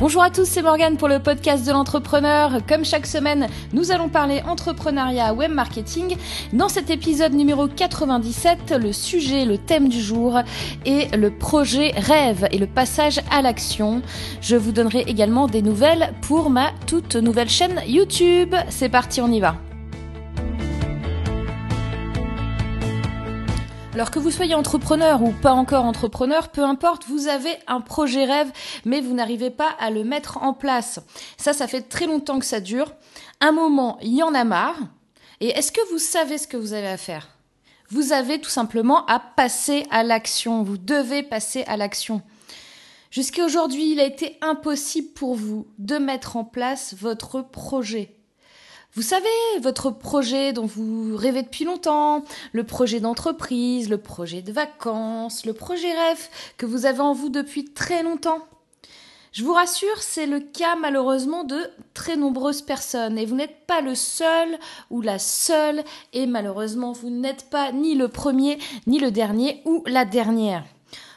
Bonjour à tous, c'est Morgane pour le podcast de l'entrepreneur. Comme chaque semaine, nous allons parler entrepreneuriat web marketing. Dans cet épisode numéro 97, le sujet, le thème du jour est le projet rêve et le passage à l'action. Je vous donnerai également des nouvelles pour ma toute nouvelle chaîne YouTube. C'est parti, on y va. Alors que vous soyez entrepreneur ou pas encore entrepreneur, peu importe, vous avez un projet rêve, mais vous n'arrivez pas à le mettre en place. Ça, ça fait très longtemps que ça dure. Un moment, il y en a marre. Et est-ce que vous savez ce que vous avez à faire? Vous avez tout simplement à passer à l'action. Vous devez passer à l'action. Jusqu'à aujourd'hui, il a été impossible pour vous de mettre en place votre projet. Vous savez, votre projet dont vous rêvez depuis longtemps, le projet d'entreprise, le projet de vacances, le projet rêve que vous avez en vous depuis très longtemps. Je vous rassure, c'est le cas malheureusement de très nombreuses personnes. Et vous n'êtes pas le seul ou la seule. Et malheureusement vous n'êtes pas ni le premier ni le dernier ou la dernière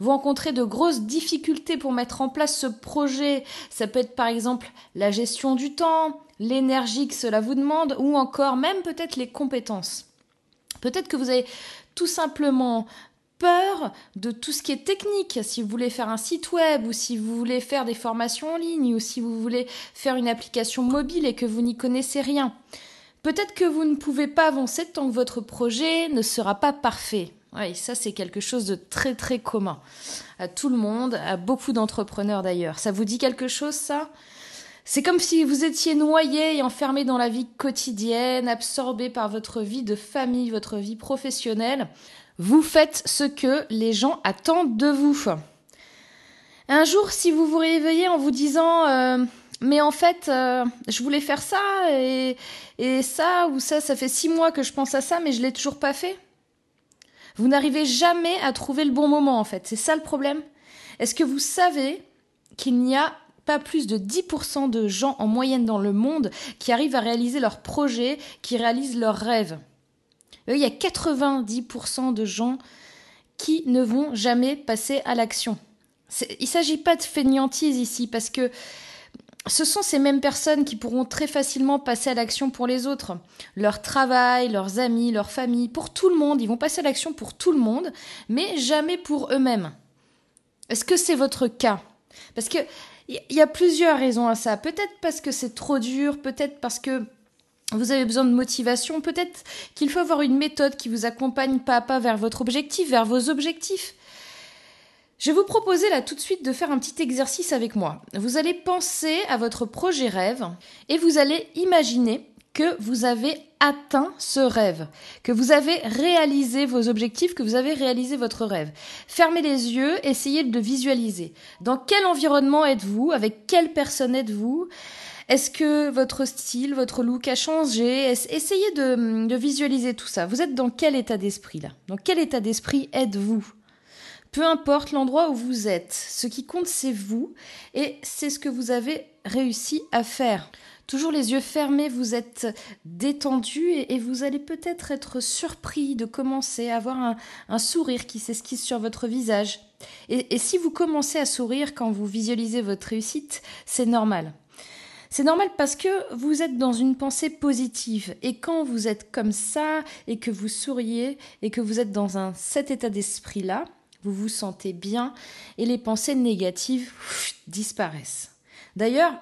vous rencontrez de grosses difficultés pour mettre en place ce projet. Ça peut être par exemple la gestion du temps, l'énergie que cela vous demande ou encore même peut-être les compétences. Peut-être que vous avez tout simplement peur de tout ce qui est technique, si vous voulez faire un site web ou si vous voulez faire des formations en ligne ou si vous voulez faire une application mobile et que vous n'y connaissez rien. Peut-être que vous ne pouvez pas avancer tant que votre projet ne sera pas parfait. Oui, ça c'est quelque chose de très très commun à tout le monde, à beaucoup d'entrepreneurs d'ailleurs. Ça vous dit quelque chose ça? C'est comme si vous étiez noyé et enfermé dans la vie quotidienne, absorbé par votre vie de famille, votre vie professionnelle. Vous faites ce que les gens attendent de vous. Un jour, si vous vous réveillez en vous disant euh, mais en fait, euh, je voulais faire ça et, et ça ou ça, ça fait six mois que je pense à ça, mais je l'ai toujours pas fait. Vous n'arrivez jamais à trouver le bon moment en fait. C'est ça le problème. Est-ce que vous savez qu'il n'y a pas plus de 10% de gens en moyenne dans le monde qui arrivent à réaliser leurs projets, qui réalisent leurs rêves? Il y a 90% de gens qui ne vont jamais passer à l'action. Il ne s'agit pas de fainéantise ici, parce que ce sont ces mêmes personnes qui pourront très facilement passer à l'action pour les autres. Leur travail, leurs amis, leur famille, pour tout le monde. Ils vont passer à l'action pour tout le monde, mais jamais pour eux-mêmes. Est-ce que c'est votre cas? Parce que il y a plusieurs raisons à ça. Peut-être parce que c'est trop dur, peut-être parce que vous avez besoin de motivation, peut-être qu'il faut avoir une méthode qui vous accompagne pas à pas vers votre objectif, vers vos objectifs. Je vais vous proposer là tout de suite de faire un petit exercice avec moi. Vous allez penser à votre projet rêve et vous allez imaginer que vous avez atteint ce rêve, que vous avez réalisé vos objectifs, que vous avez réalisé votre rêve. Fermez les yeux, essayez de visualiser. Dans quel environnement êtes-vous? Avec quelle personne êtes-vous? Est-ce que votre style, votre look a changé? Essayez de, de visualiser tout ça. Vous êtes dans quel état d'esprit là? Dans quel état d'esprit êtes-vous? Peu importe l'endroit où vous êtes, ce qui compte c'est vous et c'est ce que vous avez réussi à faire. Toujours les yeux fermés, vous êtes détendu et, vous allez peut-être être surpris de commencer à avoir un, sourire qui s'esquisse sur votre visage. Et, si vous commencez à sourire quand vous visualisez votre réussite, c'est normal. C'est normal parce que vous êtes dans une pensée positive. Et quand vous êtes comme ça et que vous souriez et que vous êtes dans cet état d'esprit-là, vous vous sentez bien et les pensées négatives disparaissent. D'ailleurs,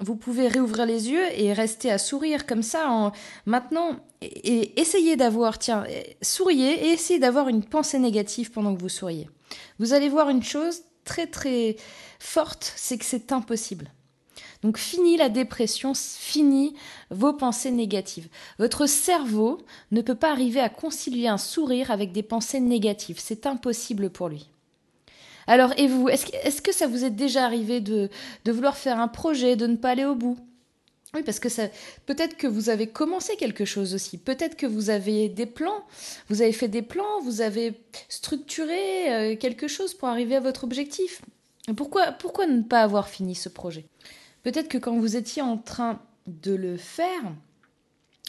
vous pouvez réouvrir les yeux et rester à sourire comme ça en maintenant et, essayez d'avoir tiens souriez et essayez d'avoir une pensée négative pendant que vous souriez. Vous allez voir une chose très très forte, c'est que c'est impossible. Donc fini la dépression, fini vos pensées négatives. Votre cerveau ne peut pas arriver à concilier un sourire avec des pensées négatives, c'est impossible pour lui. Alors, et vous, est-ce que ça vous est déjà arrivé de, vouloir faire un projet, de ne pas aller au bout? Oui, parce que peut-être que vous avez commencé quelque chose aussi. Peut-être que vous avez des plans, vous avez fait des plans, vous avez structuré euh, quelque chose pour arriver à votre objectif. Pourquoi ne pas avoir fini ce projet? Peut-être que quand vous étiez en train de le faire,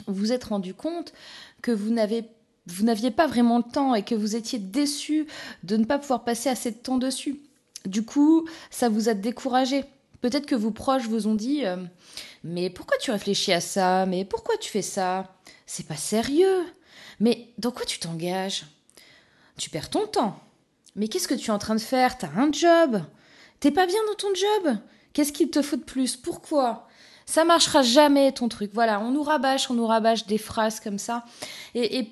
vous vous êtes rendu compte que vous n'aviez pas vraiment le temps et que vous étiez déçu de ne pas pouvoir passer assez de temps dessus. Du coup, ça vous a découragé. Peut-être que vos proches vous ont dit euh, Mais pourquoi tu réfléchis à ça? Mais pourquoi tu fais ça? C'est pas sérieux. Mais dans quoi tu t'engages? Tu perds ton temps. Mais qu'est-ce que tu es en train de faire? T'as un job. T'es pas bien dans ton job Qu'est-ce qu'il te faut de plus? Pourquoi? Ça marchera jamais ton truc. Voilà, on nous rabâche, on nous rabâche des phrases comme ça. Et,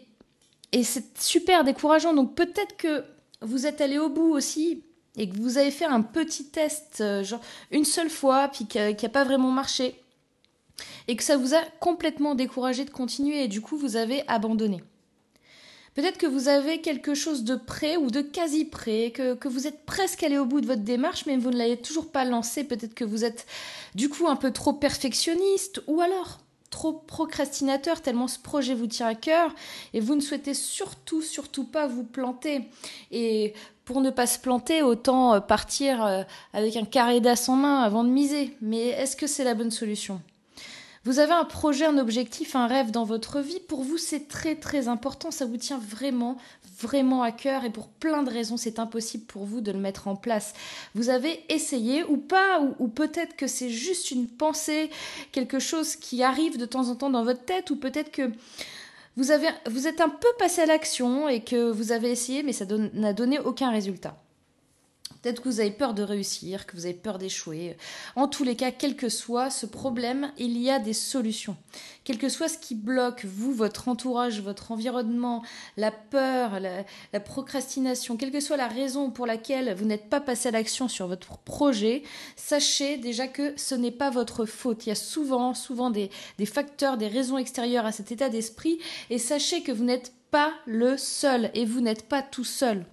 c'est super décourageant. Donc peut-être que vous êtes allé au bout aussi et que vous avez fait un petit test, euh, genre une seule fois, puis qui n'a pas vraiment marché, et que ça vous a complètement découragé de continuer, et du coup vous avez abandonné. Peut-être que vous avez quelque chose de prêt ou de quasi prêt, que, vous êtes presque allé au bout de votre démarche, mais vous ne l'avez toujours pas lancé. Peut-être que vous êtes du coup un peu trop perfectionniste, ou alors trop procrastinateur tellement ce projet vous tient à cœur et vous ne souhaitez surtout surtout pas vous planter. Et pour ne pas se planter autant euh, partir euh, avec un carré d'as en main avant de miser. Mais est-ce que c'est la bonne solution? Vous avez un projet, un objectif, un rêve dans votre vie, pour vous c'est très très important, ça vous tient vraiment vraiment à cœur et pour plein de raisons c'est impossible pour vous de le mettre en place. Vous avez essayé ou pas, ou, peut-être que c'est juste une pensée, quelque chose qui arrive de temps en temps dans votre tête, ou peut-être que vous, avez, vous êtes un peu passé à l'action et que vous avez essayé mais ça n'a donné aucun résultat. Peut-être que vous avez peur de réussir, que vous avez peur d'échouer. En tous les cas, quel que soit ce problème, il y a des solutions. Quel que soit ce qui bloque, vous, votre entourage, votre environnement, la peur, la, procrastination, quelle que soit la raison pour laquelle vous n'êtes pas passé à l'action sur votre projet, sachez déjà que ce n'est pas votre faute. Il y a souvent, souvent des, des facteurs, des raisons extérieures à cet état d'esprit et sachez que vous n'êtes pas le seul et vous n'êtes pas tout seul.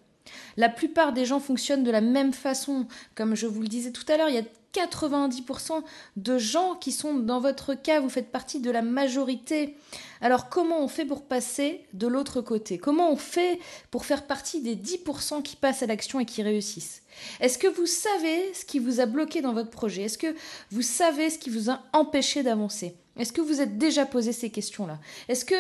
La plupart des gens fonctionnent de la même façon. Comme je vous le disais tout à l'heure, il y a 90% de gens qui sont dans votre cas, vous faites partie de la majorité. Alors comment on fait pour passer de l'autre côté? Comment on fait pour faire partie des 10% qui passent à l'action et qui réussissent? Est-ce que vous savez ce qui vous a bloqué dans votre projet? Est-ce que vous savez ce qui vous a empêché d'avancer? Est-ce que vous êtes déjà posé ces questions-là? Est-ce que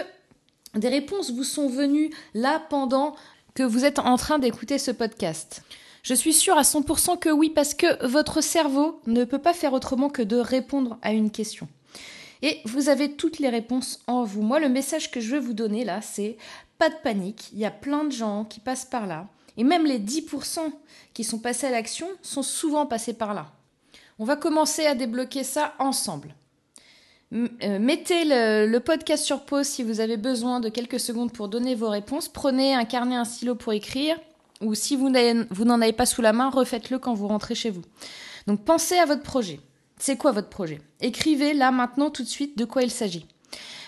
des réponses vous sont venues là pendant que vous êtes en train d'écouter ce podcast Je suis sûre à 100% que oui, parce que votre cerveau ne peut pas faire autrement que de répondre à une question. Et vous avez toutes les réponses en vous. Moi, le message que je veux vous donner là, c'est pas de panique. Il y a plein de gens qui passent par là. Et même les 10% qui sont passés à l'action sont souvent passés par là. On va commencer à débloquer ça ensemble. Euh, mettez le, podcast sur pause si vous avez besoin de quelques secondes pour donner vos réponses. Prenez un carnet, un stylo pour écrire. Ou si vous n'en avez pas sous la main, refaites-le quand vous rentrez chez vous. Donc pensez à votre projet. C'est quoi votre projet? Écrivez là maintenant tout de suite de quoi il s'agit.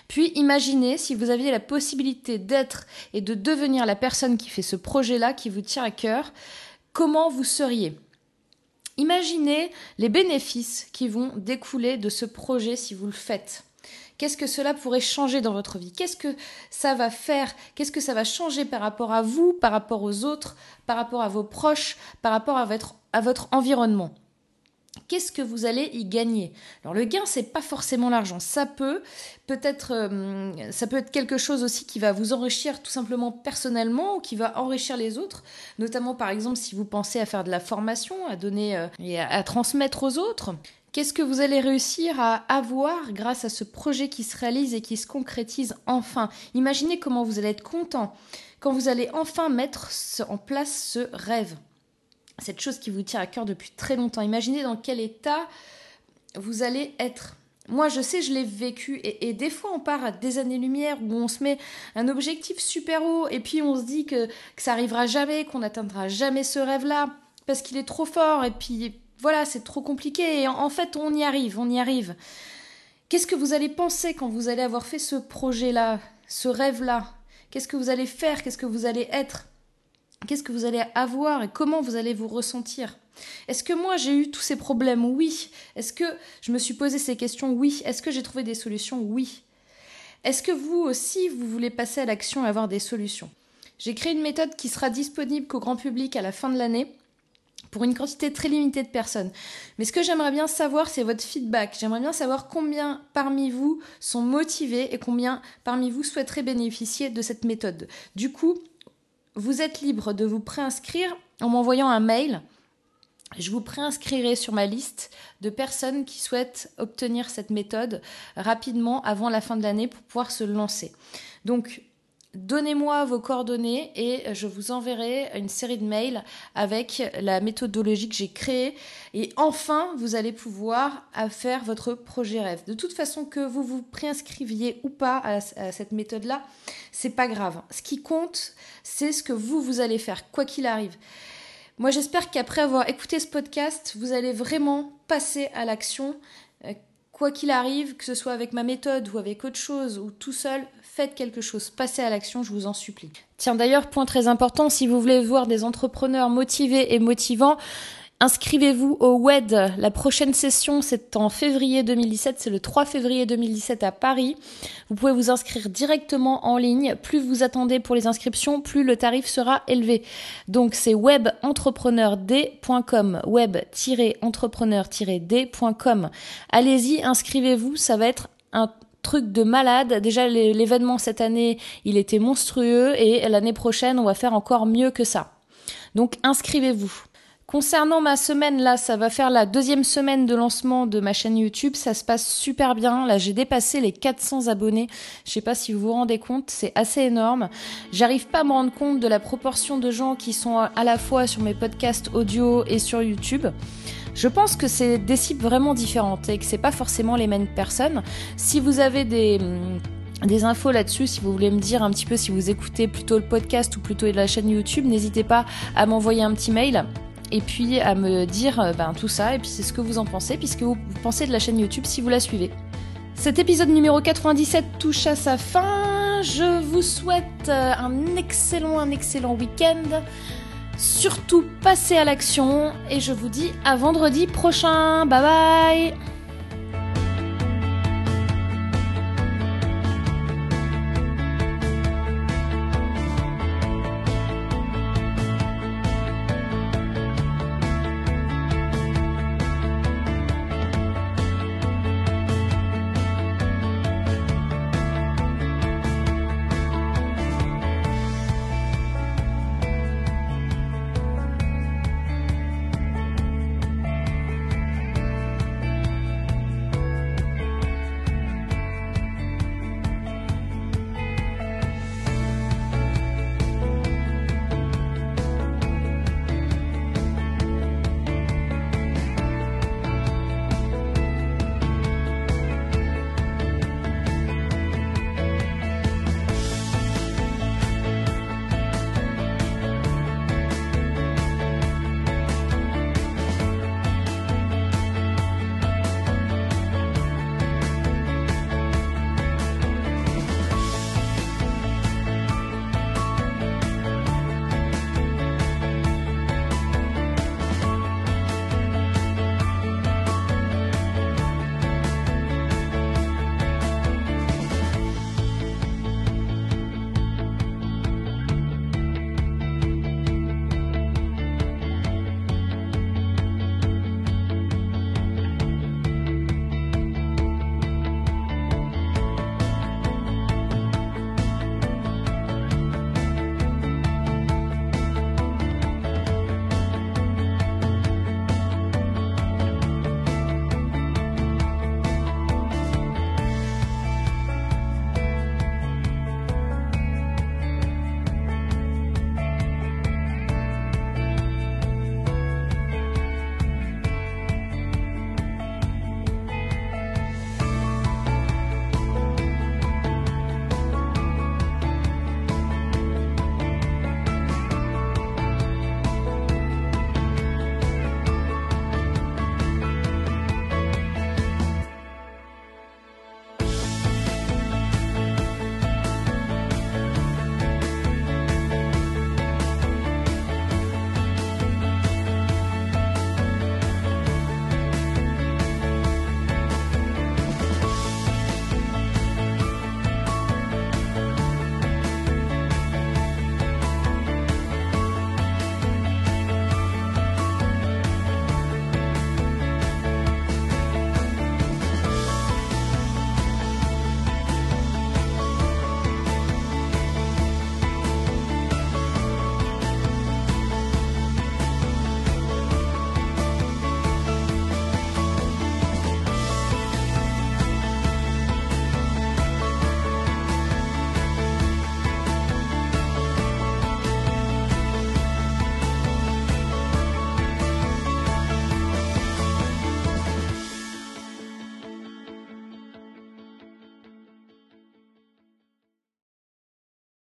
Puis imaginez si vous aviez la possibilité d'être et de devenir la personne qui fait ce projet-là, qui vous tient à cœur, comment vous seriez? Imaginez les bénéfices qui vont découler de ce projet si vous le faites. Qu'est-ce que cela pourrait changer dans votre vie? Qu'est-ce que ça va faire? Qu'est-ce que ça va changer par rapport à vous, par rapport aux autres, par rapport à vos proches, par rapport à votre, à votre environnement? Qu'est-ce que vous allez y gagner. Alors le gain c'est pas forcément l'argent, ça peut peut-être euh, ça peut être quelque chose aussi qui va vous enrichir tout simplement personnellement ou qui va enrichir les autres, notamment par exemple si vous pensez à faire de la formation, à donner euh, et à, transmettre aux autres. Qu'est-ce que vous allez réussir à avoir grâce à ce projet qui se réalise et qui se concrétise enfin? Imaginez comment vous allez être content quand vous allez enfin mettre en place ce rêve cette chose qui vous tient à cœur depuis très longtemps. Imaginez dans quel état vous allez être. Moi, je sais, je l'ai vécu, et, des fois, on part à des années-lumière où on se met un objectif super haut, et puis on se dit que, ça arrivera jamais, qu'on n'atteindra jamais ce rêve-là, parce qu'il est trop fort, et puis voilà, c'est trop compliqué, et en, fait, on y arrive, on y arrive. Qu'est-ce que vous allez penser quand vous allez avoir fait ce projet-là, ce rêve-là? Qu'est-ce que vous allez faire? Qu'est-ce que vous allez être? Qu'est-ce que vous allez avoir et comment vous allez vous ressentir? Est-ce que moi j'ai eu tous ces problèmes? Oui. Est-ce que je me suis posé ces questions? Oui. Est-ce que j'ai trouvé des solutions? Oui. Est-ce que vous aussi vous voulez passer à l'action et avoir des solutions? J'ai créé une méthode qui sera disponible qu'au grand public à la fin de l'année pour une quantité très limitée de personnes. Mais ce que j'aimerais bien savoir, c'est votre feedback. J'aimerais bien savoir combien parmi vous sont motivés et combien parmi vous souhaiteraient bénéficier de cette méthode. Du coup, vous êtes libre de vous préinscrire en m'envoyant un mail je vous préinscrirai sur ma liste de personnes qui souhaitent obtenir cette méthode rapidement avant la fin de l'année pour pouvoir se lancer. Donc, Donnez-moi vos coordonnées et je vous enverrai une série de mails avec la méthodologie que j'ai créée. Et enfin, vous allez pouvoir faire votre projet rêve. De toute façon, que vous vous préinscriviez ou pas à, cette méthode-là, c'est pas grave. Ce qui compte, c'est ce que vous, vous allez faire, quoi qu'il arrive. Moi, j'espère qu'après avoir écouté ce podcast, vous allez vraiment passer à l'action. Quoi qu'il arrive, que ce soit avec ma méthode ou avec autre chose ou tout seul, faites quelque chose, passez à l'action, je vous en supplie. Tiens d'ailleurs, point très important, si vous voulez voir des entrepreneurs motivés et motivants, Inscrivez-vous au WED. La prochaine session, c'est en février 2017. C'est le 3 février 2017 à Paris. Vous pouvez vous inscrire directement en ligne. Plus vous attendez pour les inscriptions, plus le tarif sera élevé. Donc, c'est webentrepreneurd.com. Web-entrepreneur-d.com. Allez-y, inscrivez-vous. Ça va être un truc de malade. Déjà, l'événement cette année, il était monstrueux et l'année prochaine, on va faire encore mieux que ça. Donc, inscrivez-vous. Concernant ma semaine, là, ça va faire la deuxième semaine de lancement de ma chaîne YouTube. Ça se passe super bien. Là, j'ai dépassé les 400 abonnés. Je sais pas si vous vous rendez compte, c'est assez énorme. J'arrive pas à me rendre compte de la proportion de gens qui sont à la fois sur mes podcasts audio et sur YouTube. Je pense que c'est des cibles vraiment différentes et que c'est pas forcément les mêmes personnes. Si vous avez des hum, des infos là-dessus, si vous voulez me dire un petit peu si vous écoutez plutôt le podcast ou plutôt la chaîne YouTube, n'hésitez pas à m'envoyer un petit mail et puis à me dire euh, ben, tout ça et puis c'est ce que vous en pensez puisque vous pensez de la chaîne YouTube si vous la suivez. Cet épisode numéro 97 touche à sa fin. Je vous souhaite euh, un excellent, un excellent week-end. Surtout passez à l'action et je vous dis à vendredi prochain. Bye bye